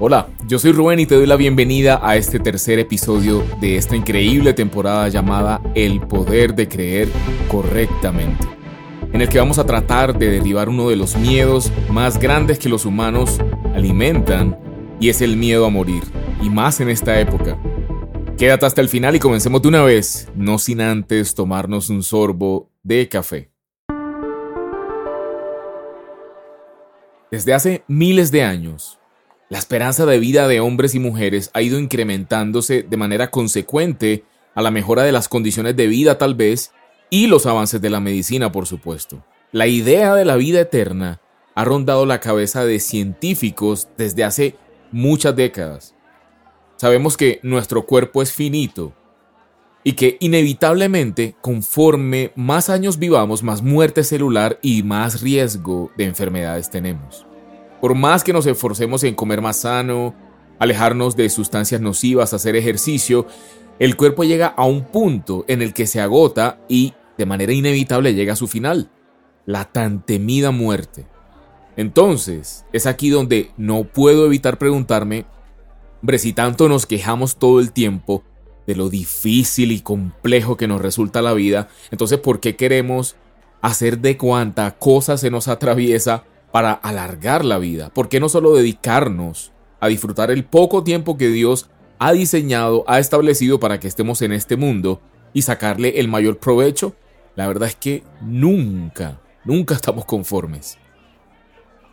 Hola, yo soy Rubén y te doy la bienvenida a este tercer episodio de esta increíble temporada llamada El poder de creer correctamente, en el que vamos a tratar de derribar uno de los miedos más grandes que los humanos alimentan y es el miedo a morir, y más en esta época. Quédate hasta el final y comencemos de una vez, no sin antes tomarnos un sorbo de café. Desde hace miles de años, la esperanza de vida de hombres y mujeres ha ido incrementándose de manera consecuente a la mejora de las condiciones de vida tal vez y los avances de la medicina, por supuesto. La idea de la vida eterna ha rondado la cabeza de científicos desde hace muchas décadas. Sabemos que nuestro cuerpo es finito y que inevitablemente conforme más años vivamos, más muerte celular y más riesgo de enfermedades tenemos. Por más que nos esforcemos en comer más sano, alejarnos de sustancias nocivas, hacer ejercicio, el cuerpo llega a un punto en el que se agota y de manera inevitable llega a su final, la tan temida muerte. Entonces, es aquí donde no puedo evitar preguntarme, hombre, si tanto nos quejamos todo el tiempo de lo difícil y complejo que nos resulta la vida, entonces ¿por qué queremos hacer de cuanta cosa se nos atraviesa para alargar la vida? ¿Por qué no solo dedicarnos a disfrutar el poco tiempo que Dios ha diseñado, ha establecido para que estemos en este mundo y sacarle el mayor provecho? La verdad es que nunca, nunca estamos conformes.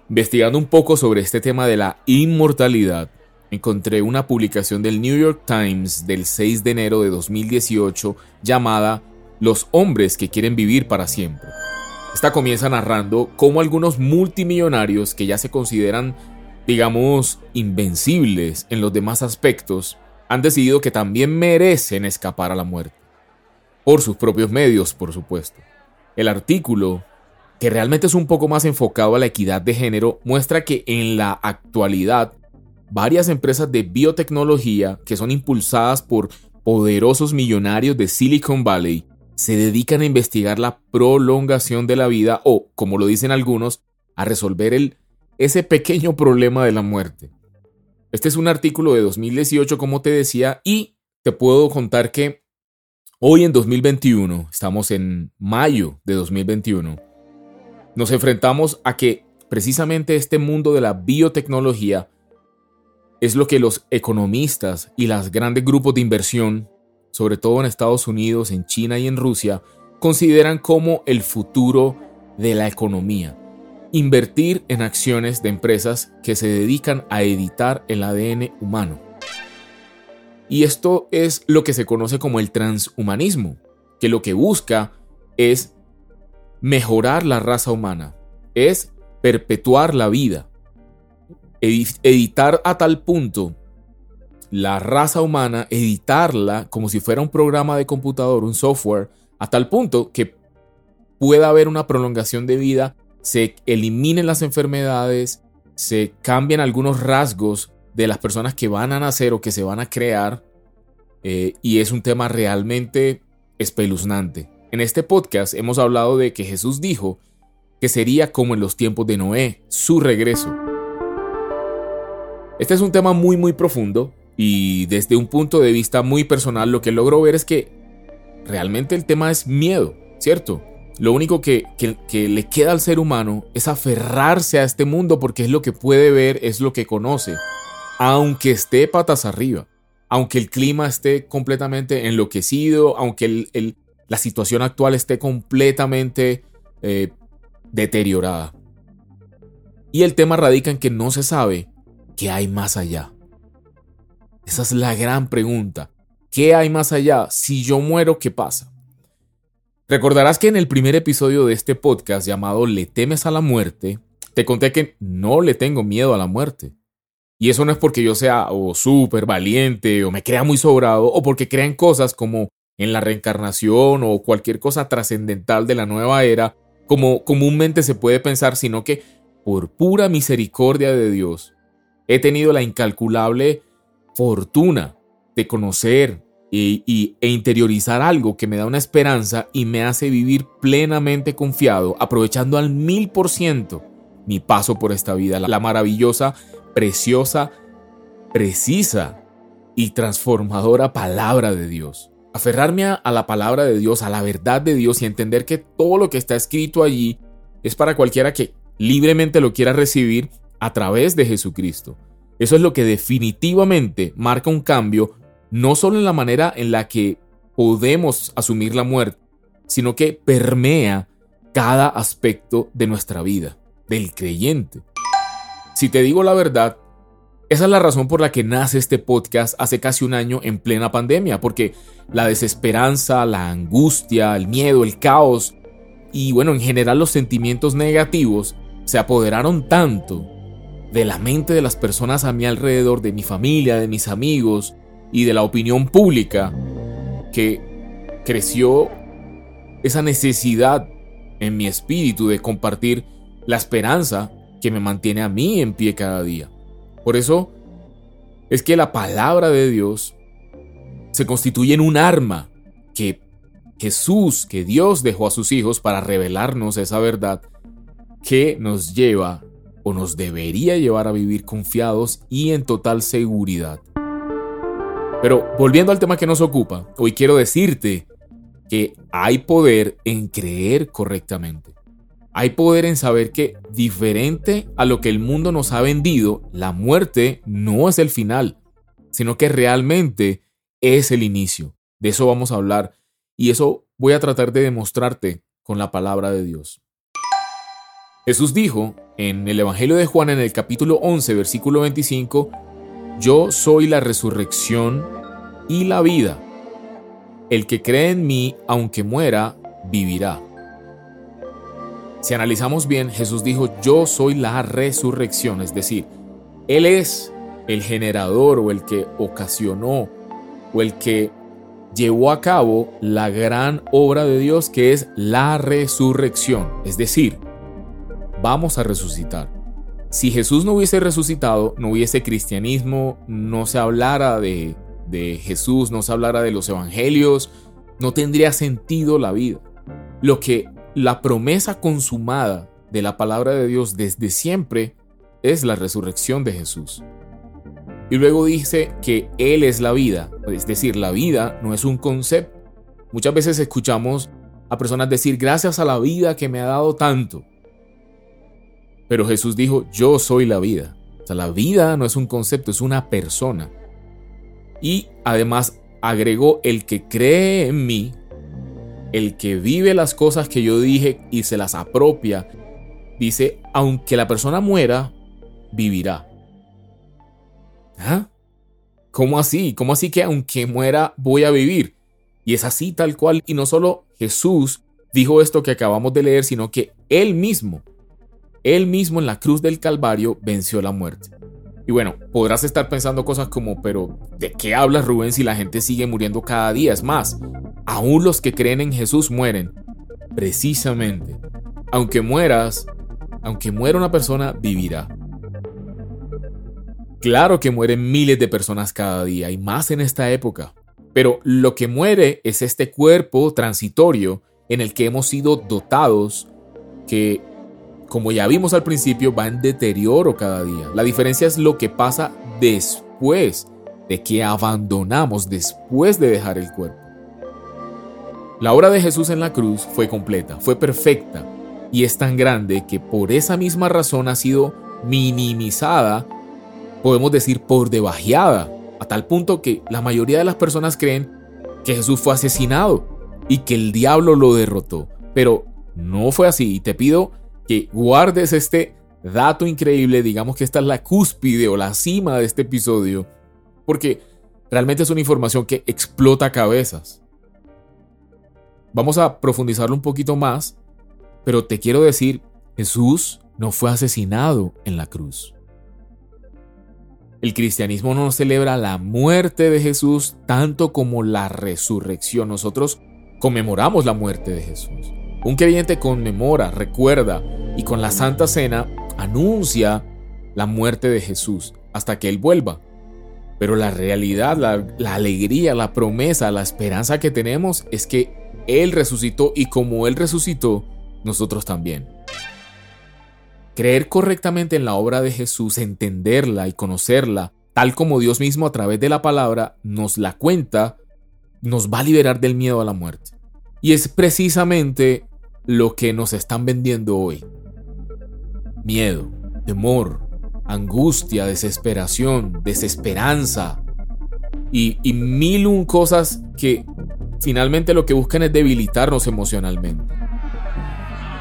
Investigando un poco sobre este tema de la inmortalidad, encontré una publicación del New York Times del 6 de enero de 2018 llamada Los hombres que quieren vivir para siempre. Esta comienza narrando cómo algunos multimillonarios que ya se consideran, digamos, invencibles en los demás aspectos, han decidido que también merecen escapar a la muerte. Por sus propios medios, por supuesto. El artículo, que realmente es un poco más enfocado a la equidad de género, muestra que en la actualidad varias empresas de biotecnología que son impulsadas por poderosos millonarios de Silicon Valley se dedican a investigar la prolongación de la vida o, como lo dicen algunos, a resolver ese pequeño problema de la muerte. Este es un artículo de 2018, como te decía, y te puedo contar que hoy en 2021, estamos en mayo de 2021, nos enfrentamos a que precisamente este mundo de la biotecnología es lo que los economistas y los grandes grupos de inversión sobre todo en Estados Unidos, en China y en Rusia, consideran como el futuro de la economía. Invertir en acciones de empresas que se dedican a editar el ADN humano. Y esto es lo que se conoce como el transhumanismo, que lo que busca es mejorar la raza humana, es perpetuar la vida, editar a tal punto la raza humana, editarla como si fuera un programa de computador, un software, a tal punto que pueda haber una prolongación de vida, se eliminen las enfermedades, se cambian algunos rasgos de las personas que van a nacer o que se van a crear, eh, y es un tema realmente espeluznante. En este podcast hemos hablado de que Jesús dijo que sería como en los tiempos de Noé, su regreso. Este es un tema muy muy profundo, y desde un punto de vista muy personal, lo que logro ver es que realmente el tema es miedo, ¿cierto? Lo único que, le queda al ser humano es aferrarse a este mundo porque es lo que puede ver, es lo que conoce, aunque esté patas arriba, aunque el clima esté completamente enloquecido, aunque la situación actual esté completamente eh, deteriorada. Y el tema radica en que no se sabe qué hay más allá. Esa es la gran pregunta. ¿Qué hay más allá? Si yo muero, ¿qué pasa? Recordarás que en el primer episodio de este podcast llamado Le temes a la muerte, te conté que no le tengo miedo a la muerte. Y eso no es porque yo sea o súper valiente o me crea muy sobrado o porque crean cosas como en la reencarnación o cualquier cosa trascendental de la nueva era, como comúnmente se puede pensar, sino que por pura misericordia de Dios he tenido la incalculable fortuna de conocer e, e, interiorizar algo que me da una esperanza y me hace vivir plenamente confiado, aprovechando al mil por ciento mi paso por esta vida, la, maravillosa, preciosa precisa y transformadora palabra de Dios. Aferrarme a, la palabra de Dios, a la verdad de Dios y entender que todo lo que está escrito allí es para cualquiera que libremente lo quiera recibir a través de Jesucristo. Eso es lo que definitivamente marca un cambio, no solo en la manera en la que podemos asumir la muerte, sino que permea cada aspecto de nuestra vida, del creyente. Si te digo la verdad, esa es la razón por la que nace este podcast hace casi un año en plena pandemia, porque la desesperanza, la angustia, el miedo, el caos y bueno, en general los sentimientos negativos se apoderaron tanto de la mente de las personas a mi alrededor, de mi familia, de mis amigos y de la opinión pública, que creció esa necesidad en mi espíritu de compartir la esperanza que me mantiene a mí en pie cada día. Por eso es que la palabra de Dios se constituye en un arma que Jesús, que Dios dejó a sus hijos para revelarnos esa verdad que nos lleva o nos debería llevar a vivir confiados y en total seguridad. Pero volviendo al tema que nos ocupa, hoy quiero decirte que hay poder en creer correctamente. Hay poder en saber que, diferente a lo que el mundo nos ha vendido, la muerte no es el final, sino que realmente es el inicio. De eso vamos a hablar y eso voy a tratar de demostrarte con la palabra de Dios. Jesús dijo en el Evangelio de Juan en el capítulo 11, versículo 25, Yo soy la resurrección y la vida. El que cree en mí, aunque muera, vivirá. Si analizamos bien, Jesús dijo, yo soy la resurrección, es decir, Él es el generador o el que ocasionó o el que llevó a cabo la gran obra de Dios que es la resurrección. Es decir, vamos a resucitar. Si Jesús no hubiese resucitado, no hubiese cristianismo, no se hablara de, de Jesús, no se hablara de los evangelios, no tendría sentido la vida. Lo que la promesa consumada de la palabra de Dios desde siempre es la resurrección de Jesús. Y luego dice que Él es la vida, es decir, la vida no es un concepto. Muchas veces escuchamos a personas decir, gracias a la vida que me ha dado tanto. Pero Jesús dijo, yo soy la vida. O sea, la vida no es un concepto, es una persona. Y además agregó, el que cree en mí, el que vive las cosas que yo dije y se las apropia, dice, aunque la persona muera, vivirá. ¿Ah? ¿Cómo así? ¿Cómo así que aunque muera voy a vivir? Y es así tal cual. Y no solo Jesús dijo esto que acabamos de leer, sino que Él mismo, Él mismo en la cruz del Calvario venció la muerte. Y bueno, podrás estar pensando cosas como, pero ¿de qué hablas Rubén si la gente sigue muriendo cada día? Es más, aún los que creen en Jesús mueren. Precisamente. Aunque mueras, aunque muera una persona, vivirá. Claro que mueren miles de personas cada día y más en esta época, pero lo que muere es este cuerpo transitorio en el que hemos sido dotados que, como ya vimos al principio, va en deterioro cada día. La diferencia es lo que pasa después de que abandonamos, después de dejar el cuerpo. La obra de Jesús en la cruz fue completa, fue perfecta y es tan grande que por esa misma razón ha sido minimizada podemos decir por debajeada, a tal punto que la mayoría de las personas creen que Jesús fue asesinado y que el diablo lo derrotó. Pero no fue así y te pido que guardes este dato increíble, digamos que esta es la cúspide o la cima de este episodio, porque realmente es una información que explota cabezas. Vamos a profundizarlo un poquito más, pero te quiero decir, Jesús no fue asesinado en la cruz. El cristianismo no celebra la muerte de Jesús tanto como la resurrección. Nosotros conmemoramos la muerte de Jesús. Un creyente conmemora, recuerda y con la Santa Cena anuncia la muerte de Jesús hasta que Él vuelva. Pero la realidad, la, alegría, la promesa, la esperanza que tenemos es que Él resucitó y como Él resucitó, nosotros también. Creer correctamente en la obra de Jesús, entenderla y conocerla tal como Dios mismo a través de la palabra nos la cuenta, nos va a liberar del miedo a la muerte. Y es precisamente lo que nos están vendiendo hoy. Miedo, temor, angustia, desesperación, desesperanza y, mil un cosas que finalmente lo que buscan es debilitarnos emocionalmente.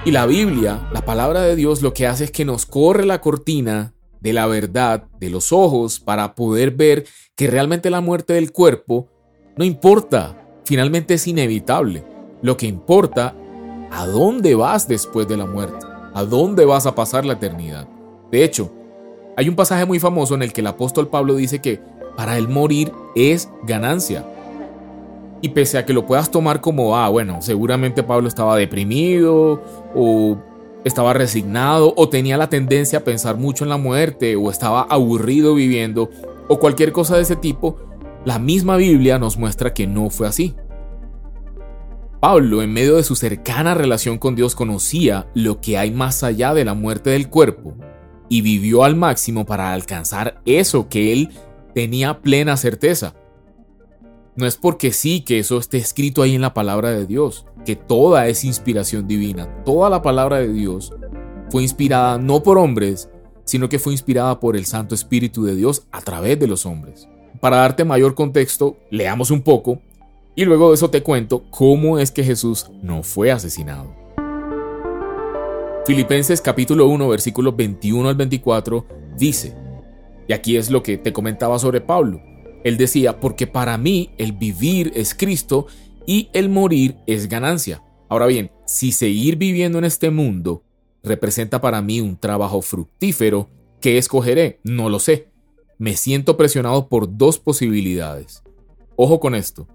Y la Biblia, la palabra de Dios, lo que hace es que nos corre la cortina de la verdad, de los ojos, para poder ver que realmente la muerte del cuerpo no importa, finalmente es inevitable. Lo que importa, a dónde vas después de la muerte, a dónde vas a pasar la eternidad. De hecho, hay un pasaje muy famoso en el que el apóstol Pablo dice que para él morir es ganancia. Y pese a que lo puedas tomar como, ah, bueno, seguramente Pablo estaba deprimido o estaba resignado o tenía la tendencia a pensar mucho en la muerte o estaba aburrido viviendo o cualquier cosa de ese tipo, la misma Biblia nos muestra que no fue así. Pablo, en medio de su cercana relación con Dios, conocía lo que hay más allá de la muerte del cuerpo y vivió al máximo para alcanzar eso que él tenía plena certeza. No es porque sí que eso esté escrito ahí en la palabra de Dios, que toda es inspiración divina. Toda la palabra de Dios fue inspirada no por hombres, sino que fue inspirada por el Santo Espíritu de Dios a través de los hombres. Para darte mayor contexto, leamos un poco y luego de eso te cuento cómo es que Jesús no fue asesinado. Filipenses capítulo 1 versículos 21 al 24 dice, y aquí es lo que te comentaba sobre Pablo, él decía, porque para mí el vivir es Cristo y el morir es ganancia. Ahora bien, si seguir viviendo en este mundo representa para mí un trabajo fructífero, ¿qué escogeré? No lo sé. Me siento presionado por dos posibilidades. Ojo con esto.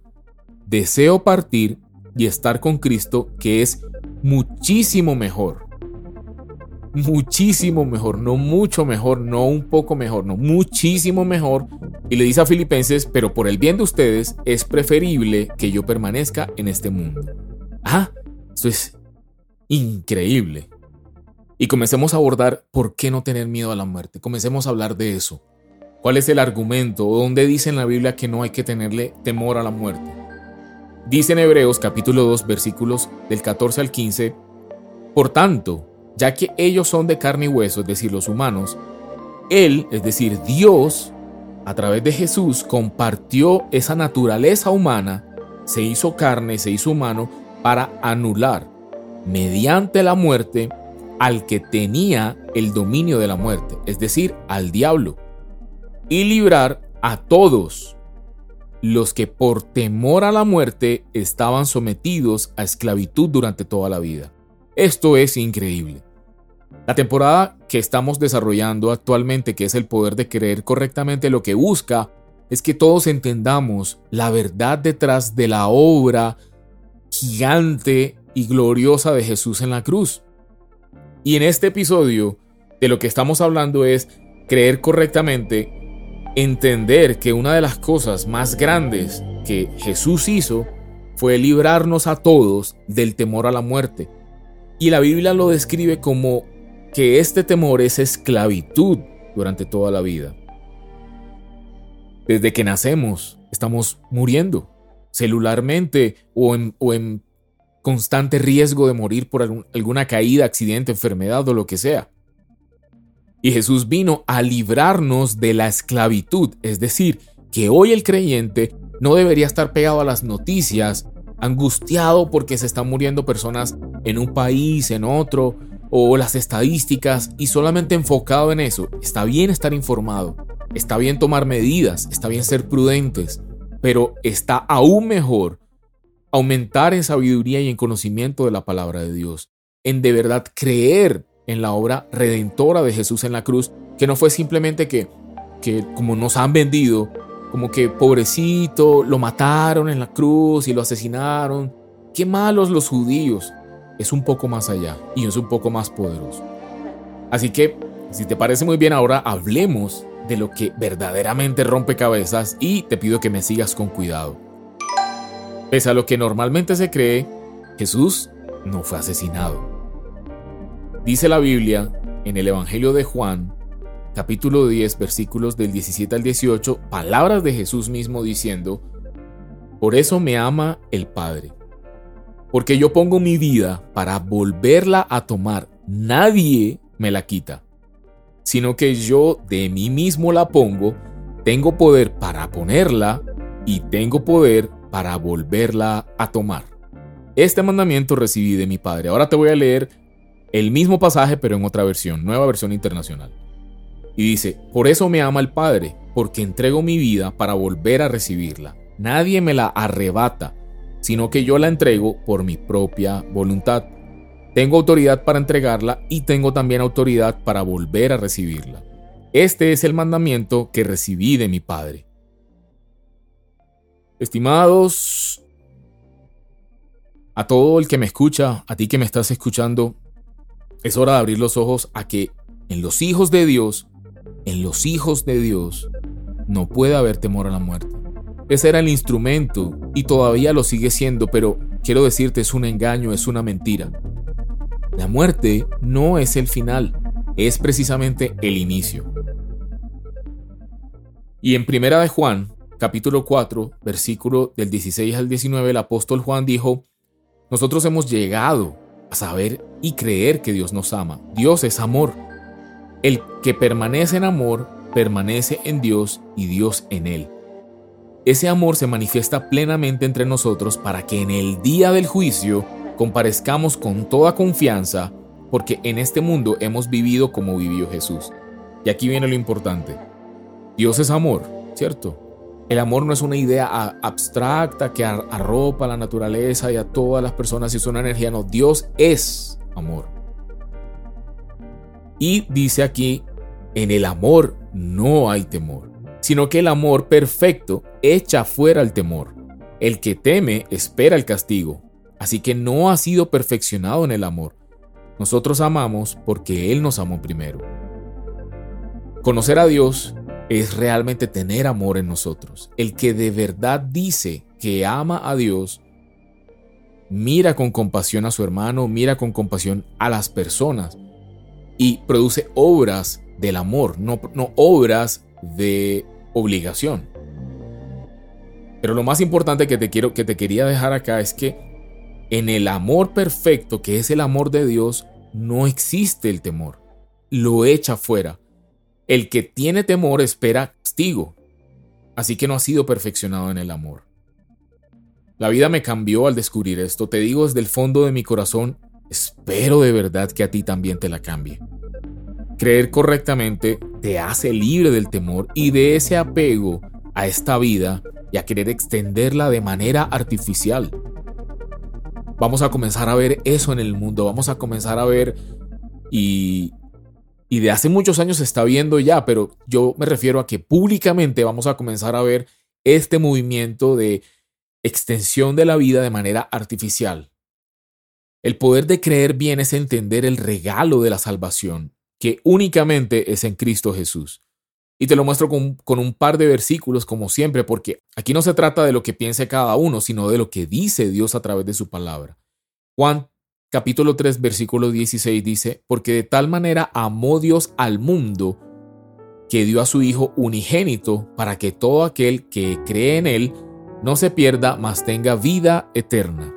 Deseo partir y estar con Cristo, que es muchísimo mejor muchísimo mejor, no mucho mejor, no un poco mejor, no muchísimo mejor. Y le dice a Filipenses, pero por el bien de ustedes es preferible que yo permanezca en este mundo. Ah, esto es increíble. Y comencemos a abordar por qué no tener miedo a la muerte. Comencemos a hablar de eso. ¿Cuál es el argumento? ¿Dónde dice en la Biblia que no hay que tenerle temor a la muerte? Dice en Hebreos capítulo 2 versículos del 14 al 15, Por tanto, ya que ellos son de carne y hueso, es decir, los humanos, Él, es decir, Dios, a través de Jesús, compartió esa naturaleza humana, se hizo carne, se hizo humano, para anular, mediante la muerte, al que tenía el dominio de la muerte, es decir, al diablo, y librar a todos los que por temor a la muerte estaban sometidos a esclavitud durante toda la vida. Esto es increíble. La temporada que estamos desarrollando actualmente, que es el poder de creer correctamente lo que busca, es que todos entendamos la verdad detrás de la obra gigante y gloriosa de Jesús en la cruz. Y en este episodio de lo que estamos hablando es creer correctamente, entender que una de las cosas más grandes que Jesús hizo fue librarnos a todos del temor a la muerte. Y la Biblia lo describe como que este temor es esclavitud durante toda la vida. Desde que nacemos estamos muriendo celularmente o en, constante riesgo de morir por alguna caída, accidente, enfermedad o lo que sea. Y Jesús vino a librarnos de la esclavitud, es decir, que hoy el creyente no debería estar pegado a las noticias, angustiado porque se están muriendo personas en un país, en otro, o las estadísticas y solamente enfocado en eso. Está bien estar informado, está bien tomar medidas, está bien ser prudentes, pero está aún mejor aumentar en sabiduría y en conocimiento de la palabra de Dios, en de verdad creer en la obra redentora de Jesús en la cruz, que no fue simplemente que, que como nos han vendido, como que pobrecito, lo mataron en la cruz y lo asesinaron. Qué malos los judíos es un poco más allá y es un poco más poderoso. Así que, si te parece muy bien ahora, hablemos de lo que verdaderamente rompe cabezas y te pido que me sigas con cuidado. Pese a lo que normalmente se cree, Jesús no fue asesinado. Dice la Biblia en el Evangelio de Juan, capítulo 10, versículos del 17 al 18, palabras de Jesús mismo diciendo, Por eso me ama el Padre, porque yo pongo mi vida para volverla a tomar. Nadie me la quita, sino que yo de mí mismo la pongo, tengo poder para ponerla y tengo poder para volverla a tomar. Este mandamiento recibí de mi Padre. Ahora te voy a leer el mismo pasaje pero en otra versión, nueva versión internacional. Y dice, por eso me ama el Padre, porque entrego mi vida para volver a recibirla. Nadie me la arrebata, sino que yo la entrego por mi propia voluntad. Tengo autoridad para entregarla y tengo también autoridad para volver a recibirla. Este es el mandamiento que recibí de mi Padre. Estimados, a todo el que me escucha, a ti que me estás escuchando, es hora de abrir los ojos a que en los hijos de Dios, en los hijos de Dios, no puede haber temor a la muerte. Ese era el instrumento y todavía lo sigue siendo, pero quiero decirte, es un engaño, es una mentira. La muerte no es el final, es precisamente el inicio. Y en Primera de Juan, capítulo 4, versículo del 16 al 19, el apóstol Juan dijo, nosotros hemos llegado a saber y creer que Dios nos ama. Dios es amor. El que permanece en amor, permanece en Dios y Dios en él. Ese amor se manifiesta plenamente entre nosotros para que en el día del juicio comparezcamos con toda confianza, porque en este mundo hemos vivido como vivió Jesús. Y aquí viene lo importante. Dios es amor, ¿cierto? El amor no es una idea abstracta que arropa a la naturaleza y a todas las personas y es una energía, no, Dios es amor. Y dice aquí, en el amor no hay temor, sino que el amor perfecto echa fuera el temor. El que teme espera el castigo, así que no ha sido perfeccionado en el amor. Nosotros amamos porque Él nos amó primero. Conocer a Dios es realmente tener amor en nosotros. El que de verdad dice que ama a Dios, mira con compasión a su hermano, mira con compasión a las personas y produce obras del amor, no, obras de obligación. Pero lo más importante que te quiero que te quería dejar acá es que en el amor perfecto, que es el amor de Dios, no existe el temor. Lo echa fuera. El que tiene temor espera castigo, así que no ha sido perfeccionado en el amor. La vida me cambió al descubrir esto, te digo desde el fondo de mi corazón, espero de verdad que a ti también te la cambie. Creer correctamente te hace libre del temor y de ese apego a esta vida y a querer extenderla de manera artificial. Vamos a comenzar a ver eso en el mundo, vamos a comenzar a ver y y de hace muchos años se está viendo ya, pero yo me refiero a que públicamente vamos a comenzar a ver este movimiento de extensión de la vida de manera artificial. El poder de creer bien es entender el regalo de la salvación, que únicamente es en Cristo Jesús. Y te lo muestro con, con, un par de versículos, como siempre, porque aquí no se trata de lo que piense cada uno, sino de lo que dice Dios a través de su palabra. Juan capítulo 3, versículo 16 dice, porque de tal manera amó Dios al mundo que dio a su Hijo unigénito para que todo aquel que cree en Él no se pierda, mas tenga vida eterna.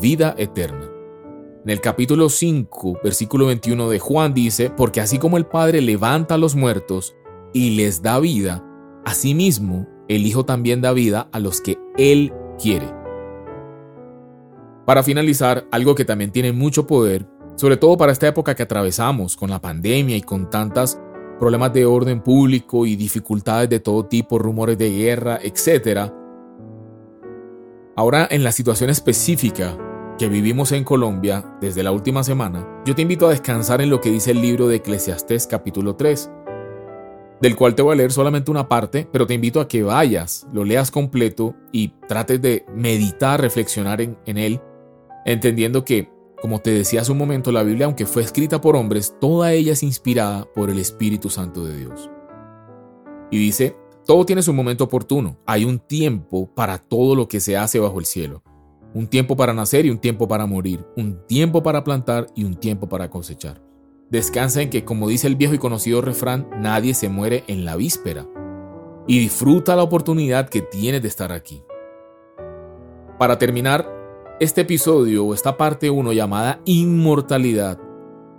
Vida eterna. En el capítulo 5, versículo 21 de Juan dice, porque así como el Padre levanta a los muertos y les da vida, asimismo el Hijo también da vida a los que Él quiere. Para finalizar, algo que también tiene mucho poder, sobre todo para esta época que atravesamos con la pandemia y con tantos problemas de orden público y dificultades de todo tipo, rumores de guerra, etc. Ahora, en la situación específica que vivimos en Colombia desde la última semana, yo te invito a descansar en lo que dice el libro de Eclesiastés capítulo 3, del cual te voy a leer solamente una parte, pero te invito a que vayas, lo leas completo y trates de meditar, reflexionar en, en él entendiendo que, como te decía hace un momento, la Biblia, aunque fue escrita por hombres, toda ella es inspirada por el Espíritu Santo de Dios. Y dice, todo tiene su momento oportuno, hay un tiempo para todo lo que se hace bajo el cielo, un tiempo para nacer y un tiempo para morir, un tiempo para plantar y un tiempo para cosechar. descansa en que, como dice el viejo y conocido refrán, nadie se muere en la víspera. Y disfruta la oportunidad que tienes de estar aquí. Para terminar este episodio o esta parte 1 llamada Inmortalidad,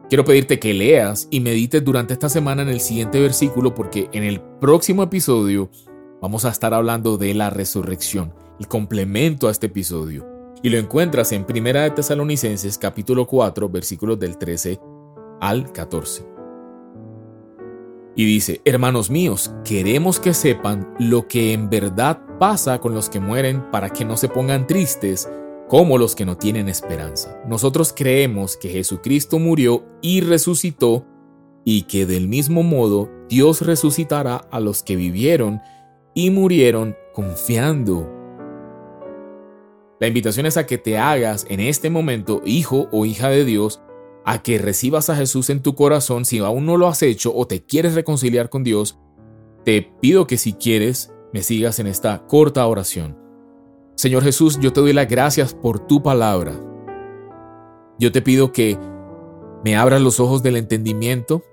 quiero pedirte que leas y medites durante esta semana en el siguiente versículo porque en el próximo episodio vamos a estar hablando de la resurrección, el complemento a este episodio. Y lo encuentras en Primera de Tesalonicenses capítulo 4 versículos del 13 al 14. Y dice, hermanos míos, queremos que sepan lo que en verdad pasa con los que mueren para que no se pongan tristes como los que no tienen esperanza. Nosotros creemos que Jesucristo murió y resucitó y que del mismo modo Dios resucitará a los que vivieron y murieron confiando. La invitación es a que te hagas en este momento hijo o hija de Dios a que recibas a Jesús en tu corazón si aún no lo has hecho o te quieres reconciliar con Dios, te pido que si quieres me sigas en esta corta oración. Señor Jesús, yo te doy las gracias por tu palabra. Yo te pido que me abras los ojos del entendimiento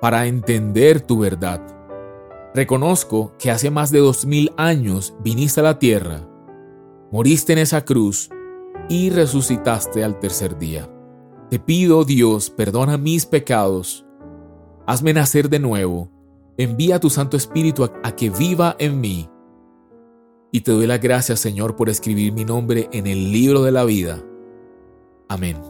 para entender tu verdad. Reconozco que hace más de dos mil años viniste a la tierra, moriste en esa cruz y resucitaste al tercer día. Te pido, Dios, perdona mis pecados, hazme nacer de nuevo, envía tu Santo Espíritu a, que viva en mí. Y te doy las gracias, Señor, por escribir mi nombre en el libro de la vida. Amén.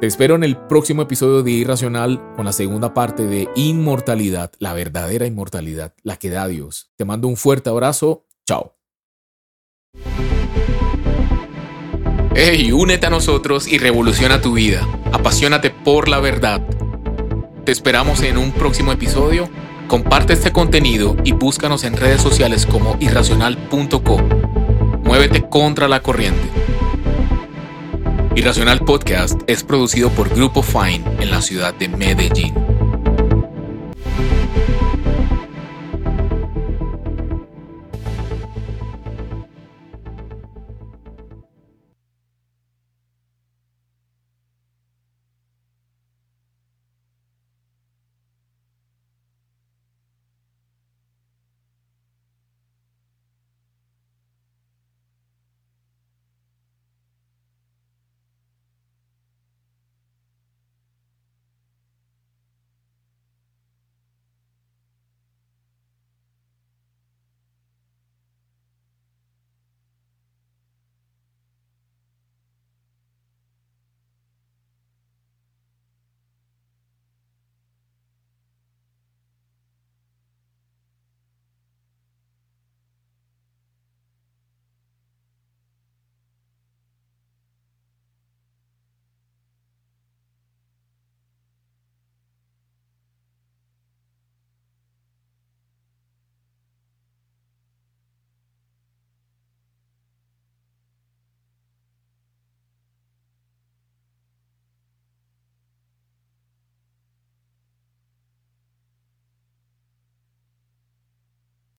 Te espero en el próximo episodio de Irracional con la segunda parte de Inmortalidad, la verdadera inmortalidad, la que da Dios. Te mando un fuerte abrazo. Chao. Hey, únete a nosotros y revoluciona tu vida. Apasionate por la verdad. Te esperamos en un próximo episodio. Comparte este contenido y búscanos en redes sociales como irracional.co. Muévete contra la corriente. Irracional Podcast es producido por Grupo Fine en la ciudad de Medellín.